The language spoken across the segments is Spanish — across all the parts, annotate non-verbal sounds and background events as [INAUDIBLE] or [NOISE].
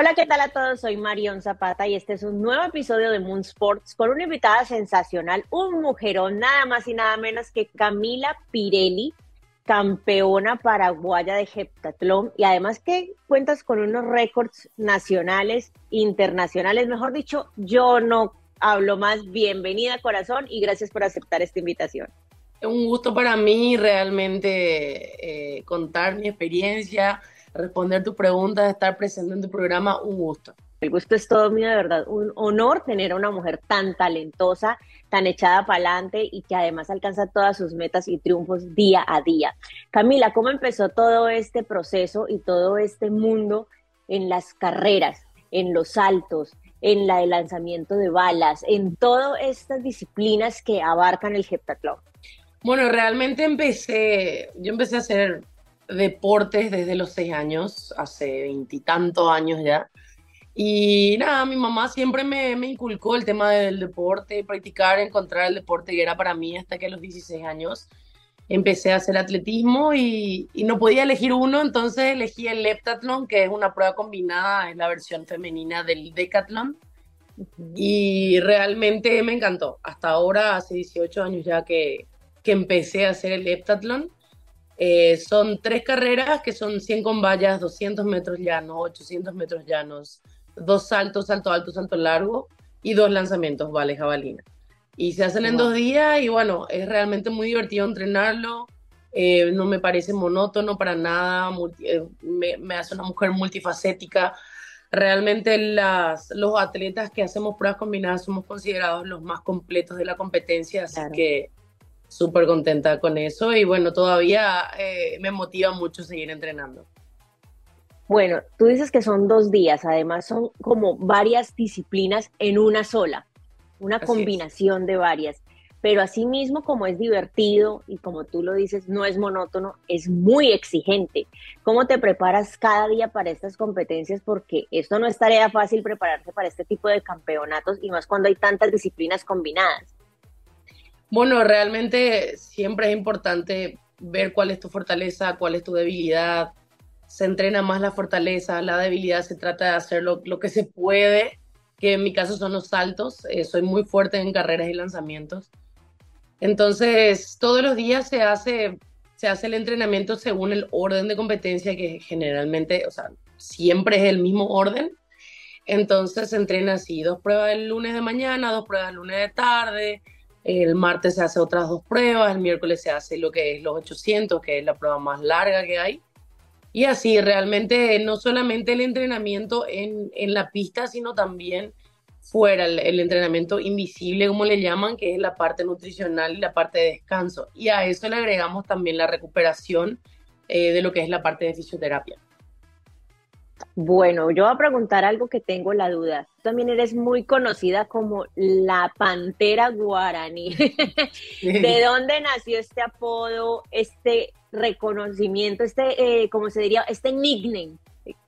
Hola, ¿qué tal a todos? Soy Marion Zapata y este es un nuevo episodio de Moon Sports con una invitada sensacional, un mujerón, nada más y nada menos que Camila Pirelli, campeona paraguaya de heptatlón y además que cuentas con unos récords nacionales, internacionales, mejor dicho, yo no hablo más. Bienvenida, corazón, y gracias por aceptar esta invitación. Un gusto para mí realmente eh, contar mi experiencia responder tu pregunta, estar presente en tu programa, un gusto. El gusto es todo mío, de verdad. Un honor tener a una mujer tan talentosa, tan echada para adelante y que además alcanza todas sus metas y triunfos día a día. Camila, ¿cómo empezó todo este proceso y todo este mundo en las carreras, en los saltos, en la de lanzamiento de balas, en todas estas disciplinas que abarcan el heptatlón? Bueno, realmente empecé, yo empecé a hacer deportes desde los seis años, hace veintitantos años ya. Y nada, mi mamá siempre me, me, inculcó el tema del deporte, practicar, encontrar el deporte que era para mí hasta que a los 16 años empecé a hacer atletismo y, y, no podía elegir uno, entonces elegí el leptatlón, que es una prueba combinada, es la versión femenina del decathlon. Y realmente me encantó. Hasta ahora, hace 18 años ya que, que empecé a hacer el leptatlón eh, son tres carreras que son 100 con vallas, 200 metros llanos, 800 metros llanos, dos saltos, salto alto, salto largo y dos lanzamientos, vale, jabalina. Y se hacen en dos días y bueno, es realmente muy divertido entrenarlo. Eh, no me parece monótono para nada, eh, me, me, hace una mujer multifacética. Realmente las, los atletas que hacemos pruebas combinadas somos considerados los más completos de la competencia, así que súper contenta con eso y bueno, todavía eh, me motiva mucho seguir entrenando. Bueno, tú dices que son dos días, además son como varias disciplinas en una sola, una combinación de varias, pero asimismo como es divertido y como tú lo dices, no es monótono, es muy exigente. ¿Cómo te preparas cada día para estas competencias? Porque esto no es tarea fácil prepararse para este tipo de campeonatos y más cuando hay tantas disciplinas combinadas. Bueno, realmente siempre es importante ver cuál es tu fortaleza, cuál es tu debilidad. Se entrena más la fortaleza, la debilidad se trata de hacer lo, que se puede, que en mi caso son los saltos. Eh, soy muy fuerte en carreras y lanzamientos. Entonces, todos los días se hace, se hace el entrenamiento según el orden de competencia, que generalmente, o sea, siempre es el mismo orden. Entonces se entrena así, dos pruebas el lunes de mañana, dos pruebas el lunes de tarde, el martes se hace otras dos pruebas, el miércoles se hace lo que es los 800, que es la prueba más larga que hay. Y así, realmente no solamente el entrenamiento en, en la pista, sino también fuera, el, entrenamiento invisible, como le llaman, que es la parte nutricional y la parte de descanso. Y a eso le agregamos también la recuperación eh, de lo que es la parte de fisioterapia. Bueno, yo voy a preguntar algo que tengo la duda. Tú también eres muy conocida como la Pantera Guaraní. [LAUGHS] ¿De dónde nació este apodo, este reconocimiento, este, eh, ¿cómo se diría? Este nickname.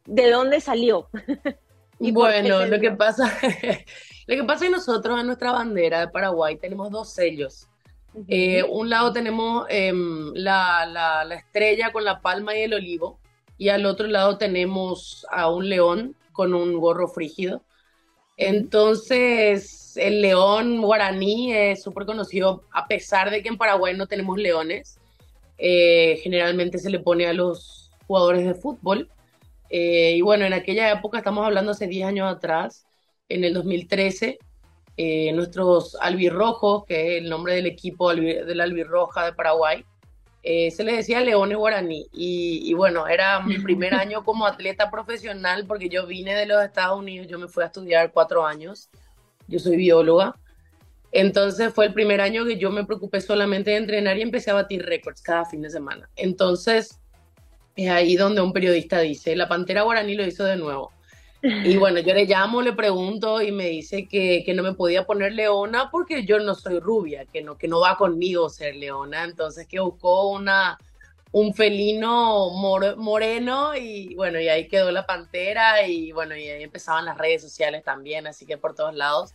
¿De dónde salió? [LAUGHS] bueno, lo que pasa, [LAUGHS] lo que pasa es que nosotros en nuestra bandera de Paraguay tenemos dos sellos. Eh, un lado tenemos em, la, la estrella con la palma y el olivo, y al otro lado tenemos a un león con un gorro frígido. Entonces, el león guaraní es súper conocido, a pesar de que en Paraguay no tenemos leones. Eh, generalmente se le pone a los jugadores de fútbol. Eh, y bueno, en aquella época, estamos hablando hace 10 años atrás, en el 2013, eh, nuestros albirrojos, que es el nombre del equipo de la albirroja de Paraguay, eh, se le decía Leones Guaraní. Y, bueno, era mi primer año como atleta profesional porque yo vine de los Estados Unidos, yo me fui a estudiar cuatro años, yo soy bióloga. Entonces fue el primer año que yo me preocupé solamente de entrenar y empecé a batir récords cada fin de semana. Entonces es ahí donde un periodista dice, la Pantera Guaraní lo hizo de nuevo. Y bueno, yo le llamo, le pregunto y me dice que, que, no me podía poner leona porque yo no soy rubia, que no, que no va conmigo ser leona. Entonces que buscó una, un felino moreno y bueno, y ahí quedó la pantera y bueno, y ahí empezaban las redes sociales también, así que por todos lados.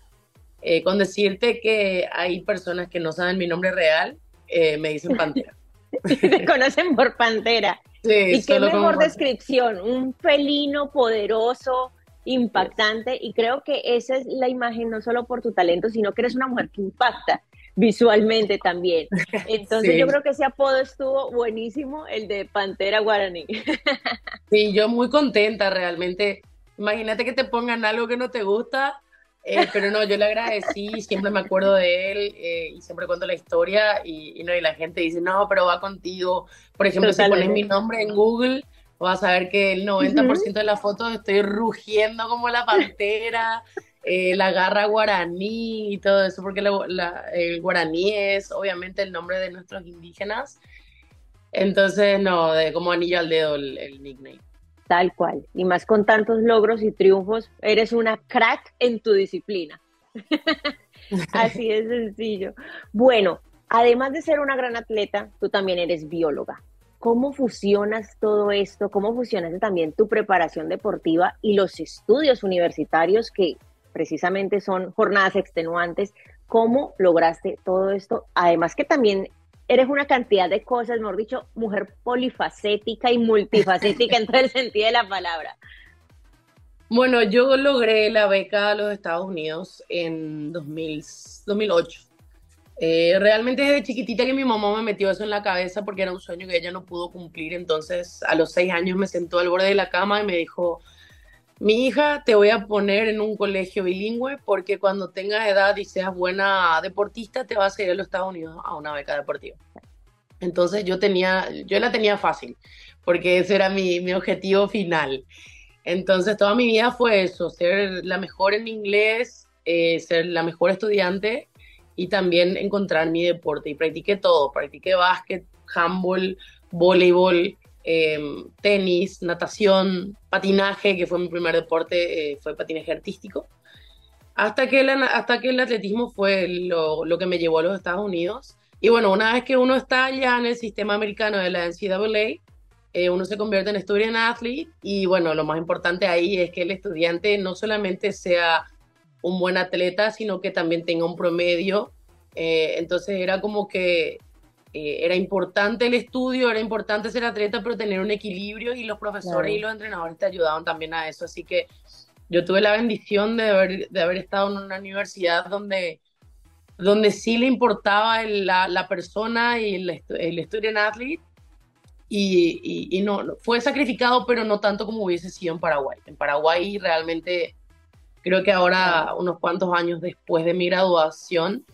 Eh, con decirte que hay personas que no saben mi nombre real, eh, me dicen pantera. [LAUGHS] Te conocen por pantera. Sí, y qué mejor descripción, un felino poderoso, impactante y creo que esa es la imagen no solo por tu talento, sino que eres una mujer que impacta visualmente también. [LAUGHS] Entonces yo creo que ese apodo estuvo buenísimo, el de Pantera Guaraní. [LAUGHS] Sí, yo muy contenta realmente. Imagínate que te pongan algo que no te gusta, eh, pero no, yo le agradecí, [LAUGHS] siempre me acuerdo de él eh, y siempre cuento la historia y, no, y la gente dice, no, pero va contigo. Por ejemplo, si pones mi nombre en Google, vas a ver que el 90% de las fotos estoy rugiendo como la pantera. Eh, la garra guaraní y todo eso, porque el guaraní es obviamente el nombre de nuestros indígenas. Entonces, no, de como anillo al dedo el, nickname. Tal cual. Y más con tantos logros y triunfos, eres una crack en tu disciplina. [LAUGHS] Así es sencillo. Bueno, además de ser una gran atleta, tú también eres bióloga. ¿Cómo fusionas todo esto? ¿Cómo fusionas también tu preparación deportiva y los estudios universitarios que precisamente son jornadas extenuantes. ¿Cómo lograste todo esto? Además que también eres una cantidad de cosas, mejor dicho, mujer polifacética y multifacética en todo el sentido de la palabra. Bueno, yo logré la beca a los Estados Unidos en 2008. Eh, realmente desde chiquitita que mi mamá me metió eso en la cabeza porque era un sueño que ella no pudo cumplir. Entonces, a los seis años me sentó al borde de la cama y me dijo, mi hija te voy a poner en un colegio bilingüe porque cuando tengas edad y seas buena deportista te vas a ir a los Estados Unidos a una beca deportiva. Entonces yo tenía, yo la tenía fácil porque ese era mi, mi objetivo final. Entonces toda mi vida fue eso, ser la mejor en inglés, eh, ser la mejor estudiante y también encontrar mi deporte. Y practiqué todo, practiqué básquet, handball, voleibol, Em, tenis, natación, patinaje, que fue mi primer deporte, eh, fue patinaje artístico. Hasta que, el, hasta que el atletismo fue lo, lo, que me llevó a los Estados Unidos. Y bueno, una vez que uno está allá en el sistema americano de la NCAA, eh, uno se convierte en student athlete y bueno, lo más importante ahí es que el estudiante no solamente sea un buen atleta, sino que también tenga un promedio. Eh, entonces era como que eh, era importante el estudio, era importante ser atleta, pero tener un equilibrio y los profesores y los entrenadores te ayudaban también a eso. Así que yo tuve la bendición de haber, de haber estado en una universidad donde, donde sí le importaba la, la, persona y el, el student athlete. Y, y, no, fue sacrificado, pero no tanto como hubiese sido en Paraguay. En Paraguay realmente creo que ahora, unos cuantos años después de mi graduación,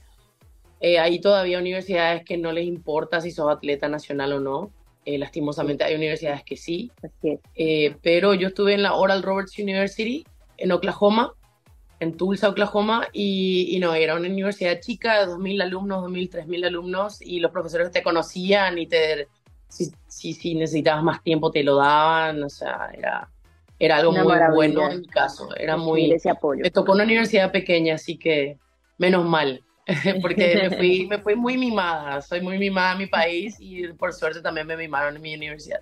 eh, hay todavía universidades que no les importa si sos atleta nacional o no. Eh, lastimosamente hay universidades que sí. Eh, pero yo estuve en la Oral Roberts University en Oklahoma, en Tulsa, Oklahoma, y, no, era una universidad chica de 2.000 alumnos, 2.000, 3.000 alumnos, y los profesores te conocían y te, si, si, necesitabas más tiempo te lo daban, o sea, era, era algo muy bueno en mi caso, era muy... Me tocó una universidad pequeña, así que menos mal. [LAUGHS] porque me fui, [LAUGHS] me fui muy mimada, soy muy mimada en mi país y por suerte también me mimaron en mi universidad.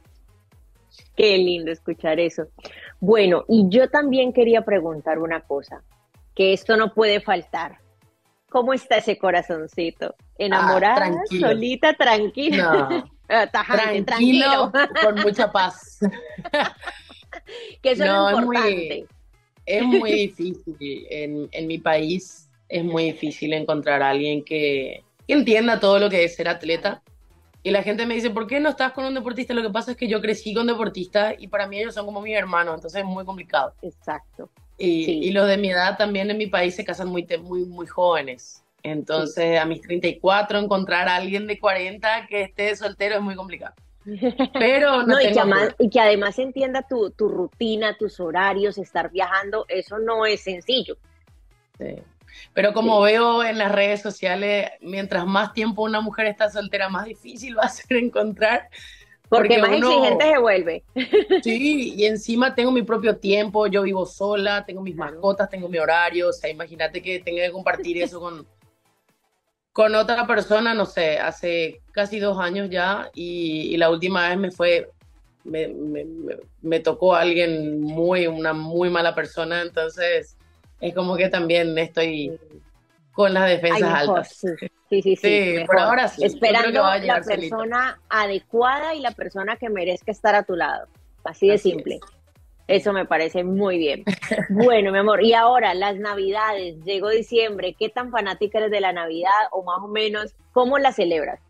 Qué lindo escuchar eso. Bueno, y yo también quería preguntar una cosa, que esto no puede faltar. ¿Cómo está ese corazoncito? ¿Enamorada? Ah, ¿Solita? ¿Tranquila? Ah, [LAUGHS] tranquilo, con mucha paz. Que eso no, es importante. Es muy, es [LAUGHS] muy difícil. En, en mi país es muy difícil encontrar a alguien que, entienda todo lo que es ser atleta. Y la gente me dice, ¿por qué no estás con un deportista? Lo que pasa es que yo crecí con deportistas y para mí ellos son como mis hermanos, entonces es muy complicado. Exacto. Y, los de mi edad también en mi país se casan muy, muy, muy jóvenes. Entonces, a mis 34, encontrar a alguien de 40 que esté soltero es muy complicado. Pero [LAUGHS] no, y, que además, y, que además, entienda tu, tu rutina, tus horarios, estar viajando, eso no es sencillo. Sí. Pero como veo en las redes sociales, mientras más tiempo una mujer está soltera, más difícil va a ser encontrar. Porque, más exigente se vuelve. [LAUGHS] Sí, y encima tengo mi propio tiempo, yo vivo sola, tengo mis mascotas, tengo mi horario, o sea, imagínate que tenga que compartir eso con, con otra persona, no sé, hace casi dos años ya, y, la última vez me fue, me, me, me, tocó alguien muy, una muy mala persona, entonces es como que también estoy con las defensas altas. Sí, sí, sí. por ahora sí. Esperando la persona adecuada y la persona que merezca estar a tu lado. Así de simple. Eso me parece muy bien. Bueno, mi amor, y ahora las navidades, llegó diciembre, ¿qué tan fanática eres de la Navidad o más o menos cómo la celebras?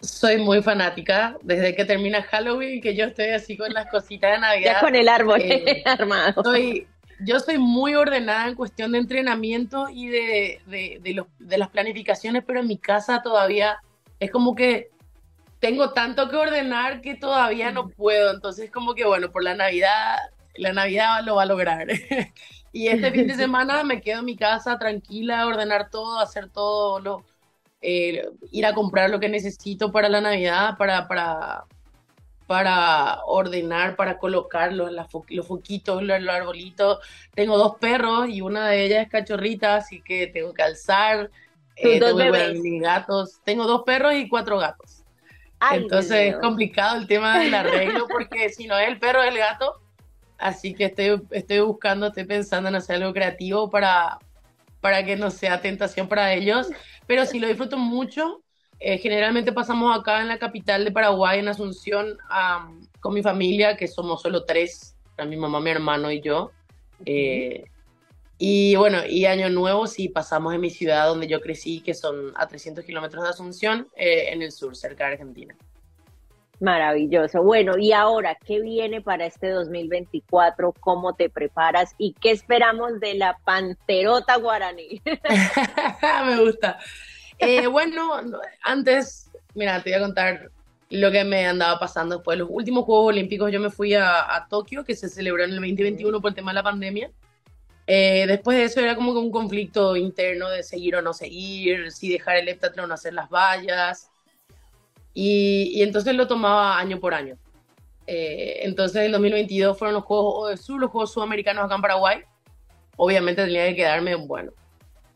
Soy muy fanática desde que termina Halloween, que yo estoy así con las cositas de Navidad. Ya con el árbol eh, [LAUGHS] armado. Soy, yo soy muy ordenada en cuestión de entrenamiento y de, de, de las planificaciones, pero en mi casa todavía es como que tengo tanto que ordenar que todavía no puedo. Entonces, como que bueno, por la Navidad la Navidad lo va a lograr. [LAUGHS] y este fin de semana me quedo en mi casa tranquila, ordenar todo, hacer todo, lo, eh, ir a comprar lo que necesito para la Navidad, para, para, para ordenar, para colocar los, los foquitos, los, arbolitos. Tengo dos perros y una de ellas es cachorrita, así que tengo que alzar. Eh, tengo gatos. Tengo dos perros y cuatro gatos. Entonces es complicado el tema del arreglo porque si no es el perro, es el gato Así que estoy, estoy buscando, estoy pensando en hacer algo creativo para, para que no sea tentación para ellos, pero sí lo disfruto mucho. Eh, generalmente pasamos acá en la capital de Paraguay, en Asunción, con mi familia, que somos solo tres, mi mamá, mi hermano y yo. Eh, y bueno, y Año Nuevo sí pasamos en mi ciudad donde yo crecí, que son a 300 kilómetros de Asunción, eh, en el sur, cerca de Argentina. Maravilloso. Bueno, y ahora, ¿qué viene para este 2024? ¿Cómo te preparas? ¿Y qué esperamos de la Panterota Guaraní? [LAUGHS] [LAUGHS] Me gusta. Eh, bueno, antes, mira, te voy a contar lo que me andaba pasando después de los últimos Juegos Olímpicos. Yo me fui a, Tokio, que se celebró en el 2021 por el tema de la pandemia. Eh, después de eso era como un conflicto interno de seguir o no seguir, si dejar el heptatlón hacer las vallas. Y, entonces lo tomaba año por año. Eh, entonces en 2022 fueron los Juegos de Sur, los Juegos Sudamericanos acá en Paraguay. Obviamente tenía que quedarme, bueno.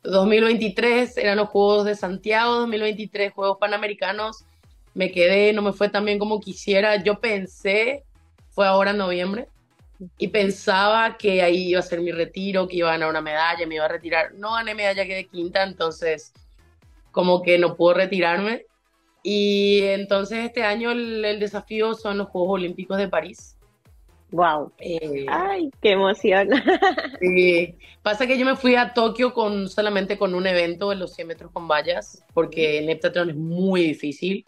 2023 eran los Juegos de Santiago, 2023 Juegos Panamericanos. Me quedé, no me fue tan bien como quisiera. Yo pensé, fue ahora en noviembre, y pensaba que ahí iba a ser mi retiro, que iba a ganar una medalla, me iba a retirar. No gané medalla, quedé quinta, entonces como que no puedo retirarme. Y entonces este año el, desafío son los Juegos Olímpicos de París. Wow. Eh, Ay, qué emoción. [LAUGHS] Sí. Pasa que yo me fui a Tokio con solamente con un evento de los 100 metros con vallas, porque el heptatlón es muy difícil.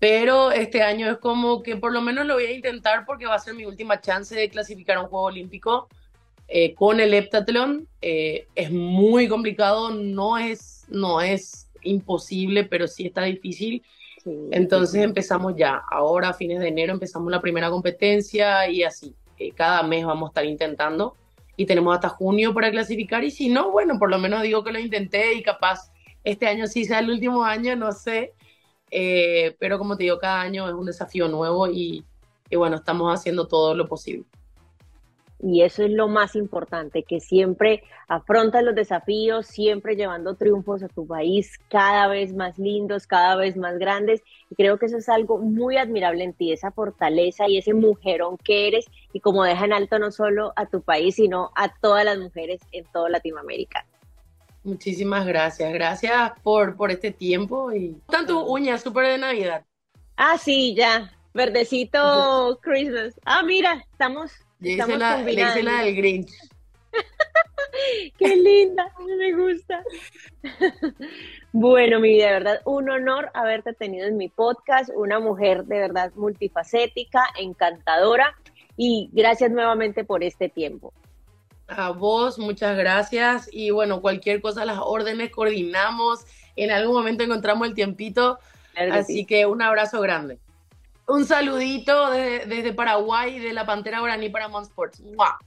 Pero este año es como que por lo menos lo voy a intentar porque va a ser mi última chance de clasificar a un Juego Olímpico eh, con el heptatlón. Eh, es muy complicado, no es, no es imposible, pero sí está difícil. Entonces empezamos ya, ahora a fines de enero empezamos la primera competencia y así, eh, cada mes vamos a estar intentando y tenemos hasta junio para clasificar y si no, bueno, por lo menos digo que lo intenté y capaz este año sí sea el último año, no sé, eh, pero como te digo, cada año es un desafío nuevo y, y bueno, estamos haciendo todo lo posible y eso es lo más importante, que siempre afrontas los desafíos, siempre llevando triunfos a tu país cada vez más lindos, cada vez más grandes. Y creo que eso es algo muy admirable en ti, esa fortaleza y ese mujerón que eres y como deja en alto no solo a tu país, sino a todas las mujeres en toda Latinoamérica. Muchísimas gracias, gracias por, por este tiempo y tanto uñas súper de Navidad. Ah, sí, ya, verdecito Christmas. Ah, mira, estamos le hice, la, del Grinch. [LAUGHS] Qué linda, me gusta. bueno, mi vida, de verdad, un honor haberte tenido en mi podcast, una mujer de verdad multifacética, encantadora, y gracias nuevamente por este tiempo. A vos, muchas gracias. Y bueno, cualquier cosa, las órdenes, coordinamos. En algún momento encontramos el tiempito. así que un abrazo grande. Un saludito desde Paraguay, de la Pantera Guaraní para Monsports. ¡Mua!